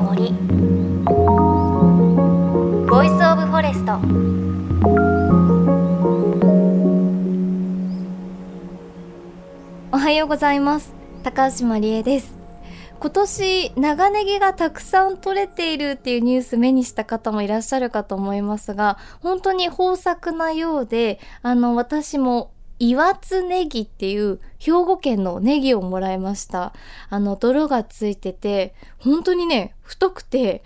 の森 Voice of Forest おはようございます。高橋真理恵です。今年長ネギがたくさん取れているっていうニュース目にした方もいらっしゃるかと思いますが本当に豊作なようであの私も岩津ネギっていう兵庫県のネギをもらいました。あの、泥がついてて、本当にね、太くて、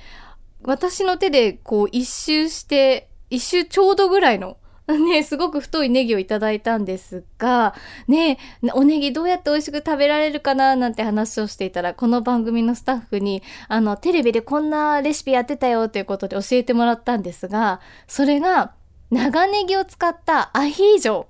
私の手でこう一周して、一周ちょうどぐらいの ね、すごく太いネギをいただいたんですが、ね、おネギどうやって美味しく食べられるかななんて話をしていたら、この番組のスタッフに、あの、テレビでこんなレシピやってたよということで教えてもらったんですが、それが、長ネギを使ったアヒージョ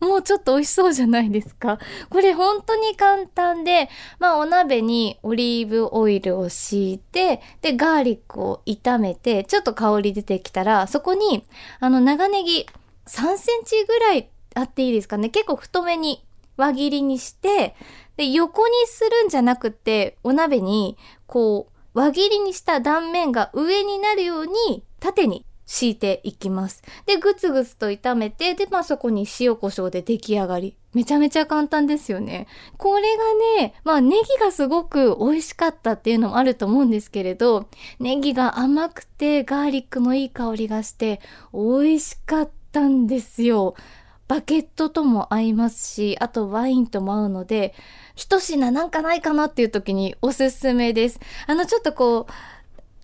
もうちょっと美味しそうじゃないですか。これ本当に簡単で、まあお鍋にオリーブオイルを敷いて、で、ガーリックを炒めて、ちょっと香り出てきたら、そこに、あの長ネギ3センチぐらいあっていいですかね。結構太めに輪切りにして、で、横にするんじゃなくて、お鍋に、こう、輪切りにした断面が上になるように、縦に敷いていきます。で、ぐつぐつと炒めて、で、まあそこに塩コショウで出来上がり。めちゃめちゃ簡単ですよね。これがね、まあネギがすごく美味しかったっていうのもあると思うんですけれど、ネギが甘くてガーリックのいい香りがして美味しかったんですよ。バケットとも合いますし、あとワインとも合うので、一品なんかないかなっていう時におすすめです。あのちょっとこう、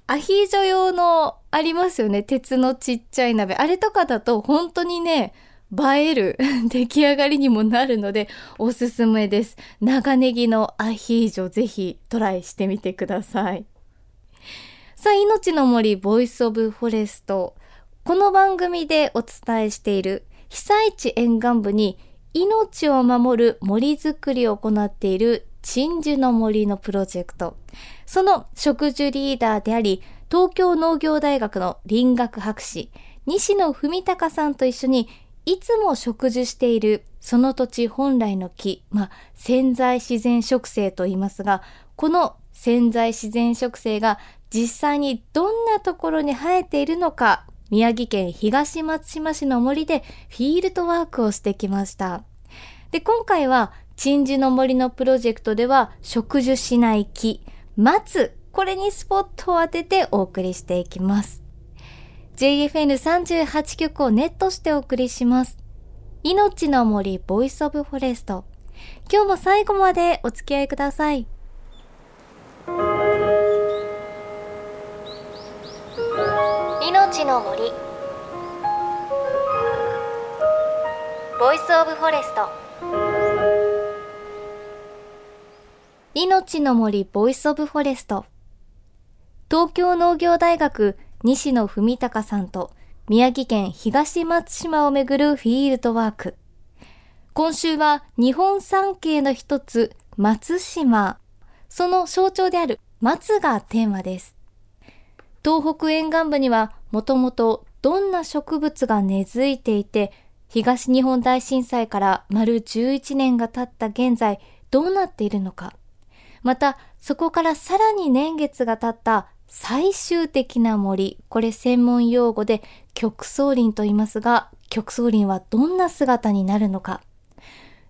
アヒージョ用のありますよね。鉄のちっちゃい鍋。あれとかだと本当にね、映える 出来上がりにもなるのでおすすめです。長ネギのアヒージョぜひトライしてみてください。さあ、命の森 Voice of Forest。この番組でお伝えしている被災地沿岸部に命を守る森づくりを行っている鎮守の森のプロジェクト。その植樹リーダーであり、東京農業大学の林学博士、西野文隆さんと一緒に、いつも植樹しているその土地本来の木、まあ、潜在自然植生と言いますが、この潜在自然植生が実際にどんなところに生えているのか、宮城県東松島市の森でフィールドワークをしてきました。で、今回は、鎮守の森のプロジェクトでは、植樹しない木、松、これにスポットを当ててお送りしていきます。JFN38 局をネットしてお送りします。命の森 Voice of Forest。今日も最後までお付き合いください。命の森 Voice of Forest 命の森 Voice of Forest東京農業大学西野文隆さんと宮城県東松島をめぐるフィールドワーク。今週は日本三景の一つ松島。その象徴である松がテーマです。東北沿岸部にはもともとどんな植物が根付いていて東日本大震災から丸11年が経った現在どうなっているのか。また、そこからさらに年月が経った最終的な森、これ専門用語で極層林と言いますが、極層林はどんな姿になるのか。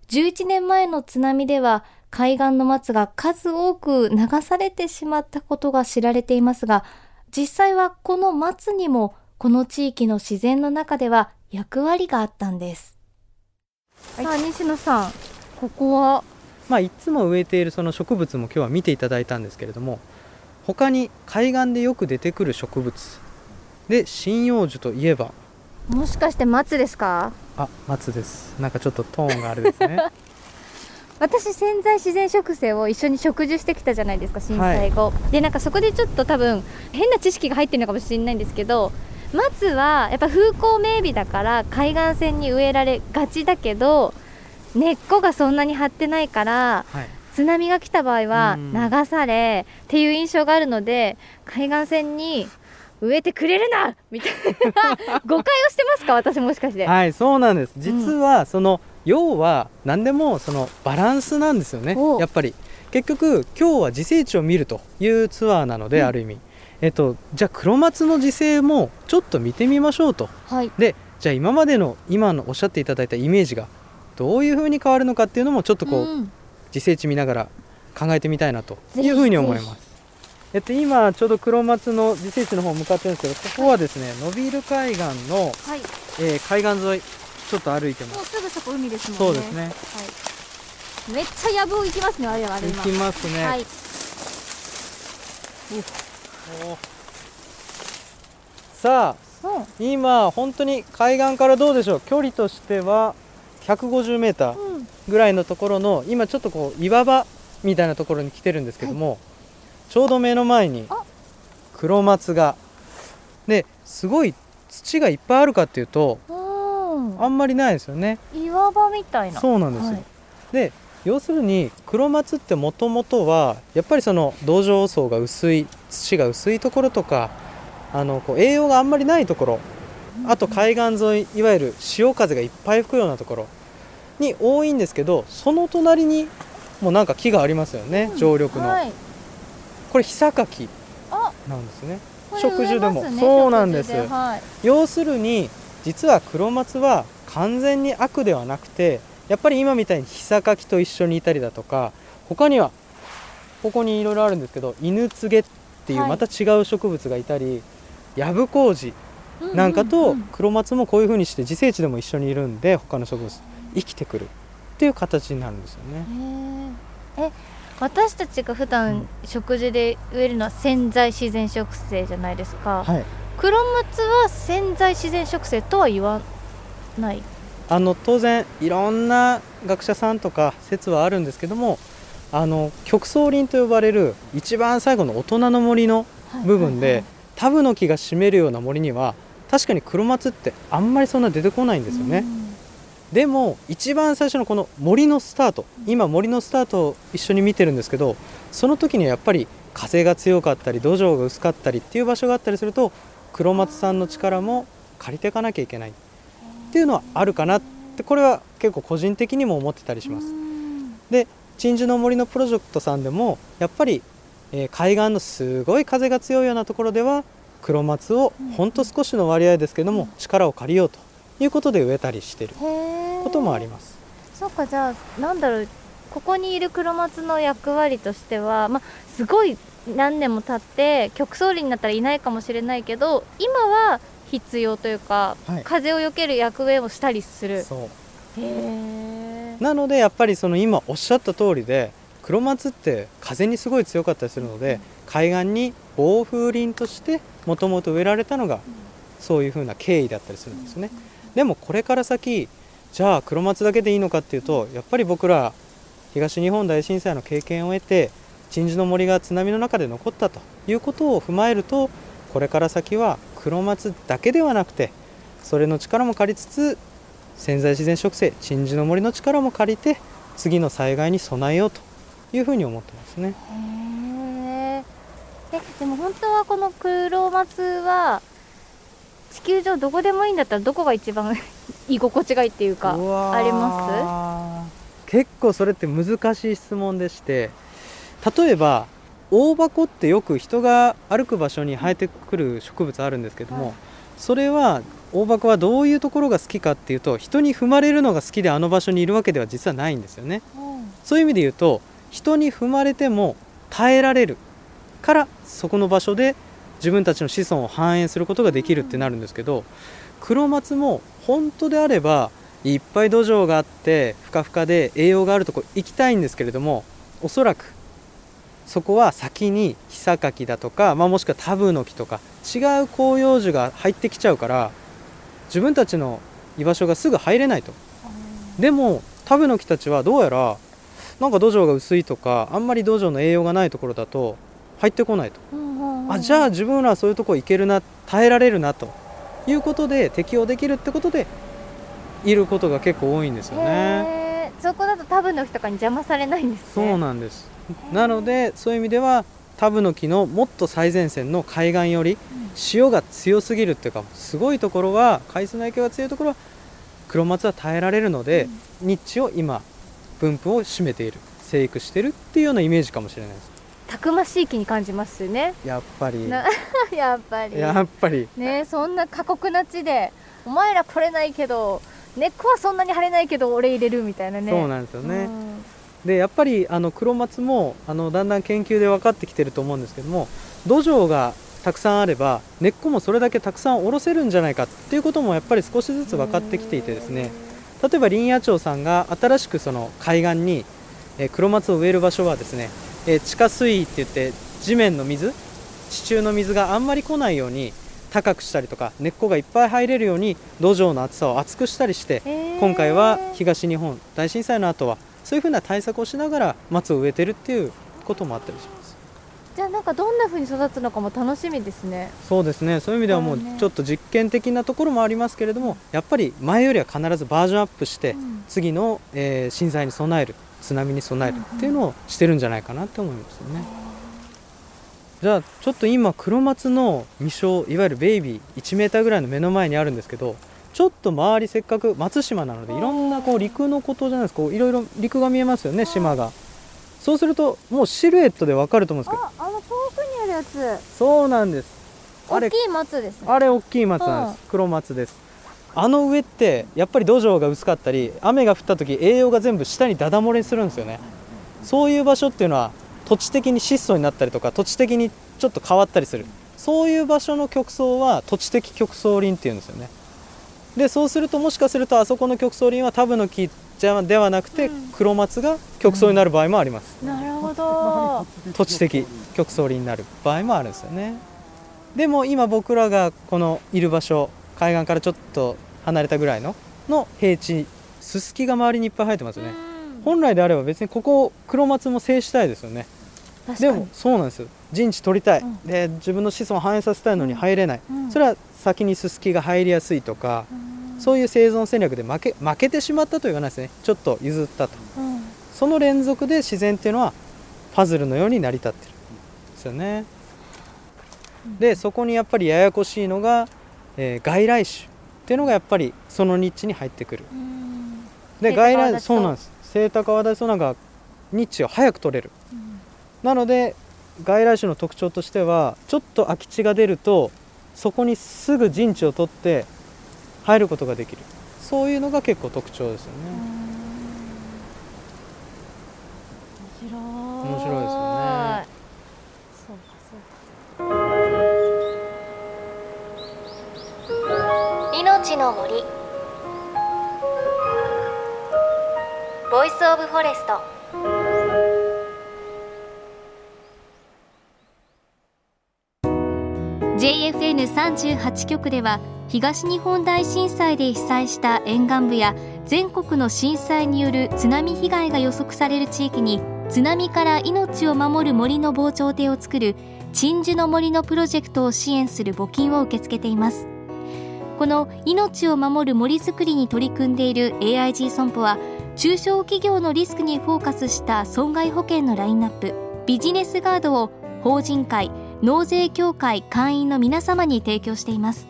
11年前の津波では海岸の松が数多く流されてしまったことが知られていますが、実際はこの松にもこの地域の自然の中では役割があったんです。はい、さあ西野さん、ここはまあ、いつも植えているその植物も今日は見ていただいたんですけれども他に海岸でよく出てくる植物。で針葉樹といえば。もしかして松ですか？あ松です。なんかちょっとトーンがあるですね。私潜在自然植生を一緒に植樹してきたじゃないですか震災後、はい、でなんかそこでちょっと多分変な知識が入ってるのかもしれないんですけど松はやっぱ風光明媚だから海岸線に植えられがちだけど根っこがそんなに張ってないから、はい、津波が来た場合は流されっていう印象があるので海岸線に植えてくれるなみたいな誤解をしてますか？私もしかして。はいそうなんです。実はその、うん、要は何でもそのバランスなんですよねやっぱり。結局今日は自生地を見るというツアーなので、うん、ある意味。えっと、じゃあ黒松の自生もちょっと見てみましょうと。はい。でじゃあ今までの今のおっしゃっていただいたイメージがどういうふうに変わるのかっていうのもちょっとこう、ん自生地見ながら考えてみたいなというふうに思いぜます。えっと、今ちょうど黒松の自生地の方向かってるんですけどここはですね伸びる海岸の、はい。えー海岸沿いちょっと歩いてます。もうすぐそこ海ですもんね。そうですね。はい、めっちゃやぶを行きますねあれはあ行きますね、はい。おさあうん。今本当に海岸からどうでしょう？距離としては 150m うん。ぐらいのところの今ちょっとこう岩場みたいなところに来てるんですけども、ちょうど目の前にあ。黒松が。ですごい土がいっぱいあるかっていうとうん。あんまりないですよね。岩場みたいな。そうなんですよ、はい。で要するに黒松ってもともとはやっぱりその土壌層が薄い土が薄いところとかあのこう栄養があんまりないところあと海岸沿いいわゆる潮風がいっぱい吹くようなところに多いんですけどその隣にもうなんか木がありますよね、うん常緑の、はい。これヒサカキあなんですね。植樹でも。そうなんです。はい。要するに実は黒松は完全に悪ではなくてやっぱり今みたいにヒサカキと一緒にいたりだとか他にはここにいろいろあるんですけど犬告げっていうはい。また違う植物がいたり、ヤブコウジなんかうとん黒松もこういう風にして自生地でも一緒にいるんで他の植物生きてくるっていう形になるんですよね。え私たちが普段食事で植えるのは潜在自然植生じゃないですか、はい、黒松は潜在自然植生とは言わない？あの当然いろんな学者さんとか説はあるんですけどもあの極層林と呼ばれる一番最後の大人の森の部分で、タブの木が占めるような森には確かに黒松ってあんまりそんな出てこないんですよね、でも一番最初のこの森のスタート今森のスタートを一緒に見てるんですけどその時にはやっぱり風が強かったり土壌が薄かったりっていう場所があったりすると黒松さんの力も借りていかなきゃいけない。っていうのはあるかなってこれは結構個人的にも思ってたりします。で鎮守の森のプロジェクトさんでもやっぱり、えー海岸のすごい風が強いようなところでは黒松をほんと少しの割合ですけども力を借りようということで植えたりしてるへこともありります。そうかじゃあなんだろうここにいる黒松の役割としてはまあすごい何年も経って極層林になったらいないかもしれないけど今は必要というか、はい。風を避ける役目をしたりする。そう。なのでやっぱりその今おっしゃった通りで黒松って風にすごい強かったりするので海岸に暴風林としてもともと植えられたのがそういう風な経緯だったりするんですね。でもこれから先じゃあ黒松だけでいいのかっていうとやっぱり僕ら東日本大震災の経験を得て鎮守の森が津波の中で残ったということを踏まえるとこれから先は黒松だけではなくてそれの力も借りつつ潜在自然植生鎮守の森の力も借りて次の災害に備えようというふうに思ってますね。へええでも本当はこの黒松は地球上どこでもいいんだったらどこが一番 居心地がいいっていうかあります？結構それって難しい質問でして例えば大箱ってよく人が歩く場所に生えてくる植物あるんですけども、はい。それは大箱はどういうところが好きかっていうと人に踏まれるのが好きであの場所にいるわけでは実はないんですよね。そういう意味で言うと人に踏まれても耐えられるからそこの場所で自分たちの子孫を繁栄することができるってなるんですけど黒松も本当であればいっぱい土壌があってふかふかで栄養があるとこ行きたいんですけれどもおそらくそこは先にヒサカキだとか、まあ、もしくはタブノキとか違う広葉樹が入ってきちゃうから自分たちの居場所がすぐ入れないと。でもタブノキたちはどうやらなんか土壌が薄いとかあんまり土壌の栄養がないところだと入ってこないと。あじゃあ自分らはそういうとこ行けるな耐えられるなと。いうことで適応できるってことでいることが結構多いんですよね。そこだとタブの日とかに邪魔されないんですね。そうなんです。なのでそういう意味ではタブノキのもっと最前線の海岸より潮が強すぎるっていうかすごいところは海水の影響が強いところは黒松は耐えられるので、日地を今分布を占めている生育してるっていうようなイメージかもしれないです。たくましい気に感じますよね。やっぱり。な やっぱり。やっぱり。ねそんな過酷な地でお前ら取れないけど根っこはそんなに腫れないけど俺入れるみたいなね。そうなんですよね、うん。でやっぱりあの黒松もあのだんだん研究で分かってきてると思うんですけども土壌がたくさんあれば根っこもそれだけたくさん下ろせるんじゃないかっていうこともやっぱり少しずつ分かってきていてですね例えば林野庁さんが新しくその海岸にえー黒松を植える場所はですね、えー地下水位って言って地面の水地中の水があんまり来ないように高くしたりとか根っこがいっぱい入れるように土壌の厚さを厚くしたりしてへー。今回は東日本大震災の後はそういうふうな対策をしながら松を植えてるっていうこともあったりしますじゃあなんかどんな風に育つのかも楽しみですね。そうですね。そういう意味ではもうちょっと実験的なところもありますけれどもやっぱり前よりは必ずバージョンアップして、うん。次の、えー震災に備える津波に備えるっていうのをしてるんじゃないかなって思いますよね、じゃあちょっと今黒松の未生いわゆるベイビー1メーターぐらいの目の前にあるんですけどちょっと周りせっかく松島なのでいろんなこう陸のことじゃないですか。こういろいろ陸が見えますよね島が。そうするともうシルエットでわかると思うんですけどやつ。そうなんです。あれ大きい松ですね。あれ大きい松なんです、黒松です。あの上ってやっぱり土壌が薄かったり雨が降った時栄養が全部下にダダ漏れするんですよね。そういう場所っていうのは土地的に質素になったりとか土地的にちょっと変わったりする。そういう場所の極層は土地的極層林っていうんですよね。でそうするともしかするとあそこの極層林はタブの木じゃではなくてうん。黒松が極層になる場合もあります、なるほど土地的極層林になる場合もあるんですよね。でも今僕らがこのいる場所海岸からちょっと離れたぐらいのの平地ススキが周りにいっぱい生えてますよね。うん。本来であれば別にここ黒松も制したいですよね。で確かに。もそうなんです。よ陣地取りたい、うん。で自分の子孫を反映させたいのに入れない、うん。それは先にススキが入りやすいとか、そういう生存戦略で負け負けてしまったと言わないですね。ちょっと譲ったと。うん。その連続で自然っていうのはパズルのように成り立ってるんですよね。でそこにやっぱりややこしいのが、えー外来種っていうのがやっぱりそのニッチに入ってくる。うんで外来そうなんですセイタカアワダチソウなんかニッチを早く取れる。なので外来種の特徴としてはちょっと空き地が出るとそこにすぐ陣地を取って入ることができるそういうのが結構特徴ですよね。面白い面白いですよね。そうかそうか命の森。 Voice of Forest。JFN38 局では東日本大震災で被災した沿岸部や全国の震災による津波被害が予測される地域に津波から命を守る森の防潮堤を作る鎮守の森のプロジェクトを支援する募金を受け付けています。この命を守る森づくりに取り組んでいる AIG 損保は中小企業のリスクにフォーカスした損害保険のラインナップビジネスガードを法人会納税協会会員の皆様に提供しています。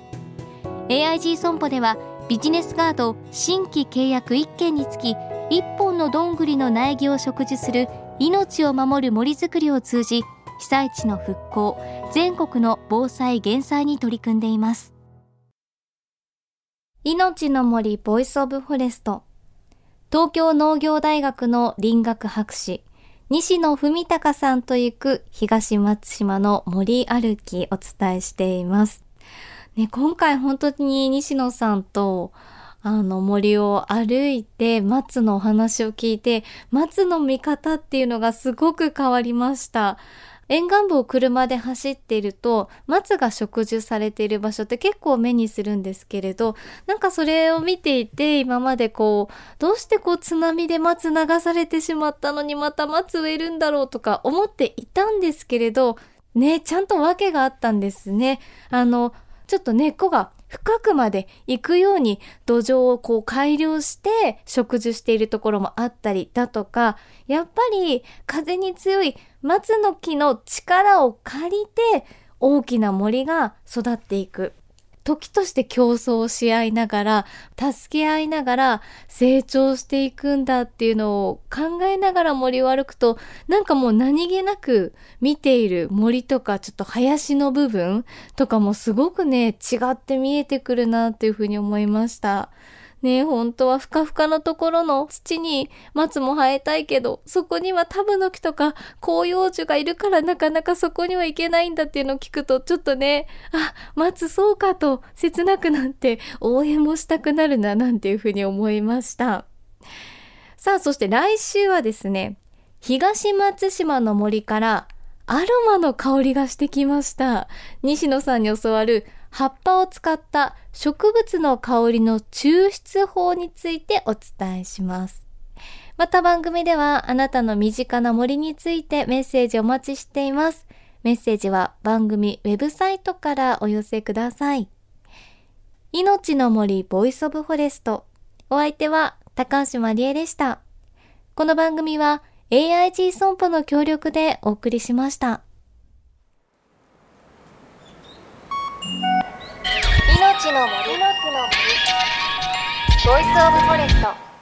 AIG 損保ではビジネスガード新規契約1件につき1本のどんぐりの苗木を植樹する命を守る森づくりを通じ被災地の復興全国の防災減災に取り組んでいます命の森 Voice of Forest 東京農業大学の林学博士西野文貴さんと行く東松島の森歩きお伝えしています。ね、今回本当に西野さんとあの森を歩いて松のお話を聞いて松の見方っていうのがすごく変わりました。沿岸部を車で走っていると松が植樹されている場所って結構目にするんですけれどなんかそれを見ていて今までこうどうしてこう津波で松流されてしまったのにまた松植えるんだろうとか思っていたんですけれどねちゃんと訳があったんですね。あのちょっと根っこが深くまで行くように土壌をこう改良して植樹しているところもあったりだとか、やっぱり風に強い松の木の力を借りて大きな森が育っていく。時として競争し合いながら、助け合いながら成長していくんだっていうのを考えながら森を歩くと、なんかもう何気なく見ている森とかちょっと林の部分とかもすごくね、違って見えてくるなっていうふうに思いました。ねえ、本当はふかふかのところの土に松も生えたいけど、そこにはタブノキとか広葉樹がいるからなかなかそこには行けないんだっていうのを聞くと、ちょっとね、あ、松そうかと切なくなって応援もしたくなるななんていうふうに思いました。さあ、そして来週はですね、東松島の森からアロマの香りがしてきました。西野さんに教わる葉っぱを使った植物の香りの抽出法についてお伝えします。また番組ではあなたの身近な森についてメッセージお待ちしています。メッセージは番組ウェブサイトからお寄せください。命の森 Voice of Forest。お相手は高橋まりえでした。この番組は AIG 損保の協力でお送りしました。命の森。の木の森。 Voice of Forest。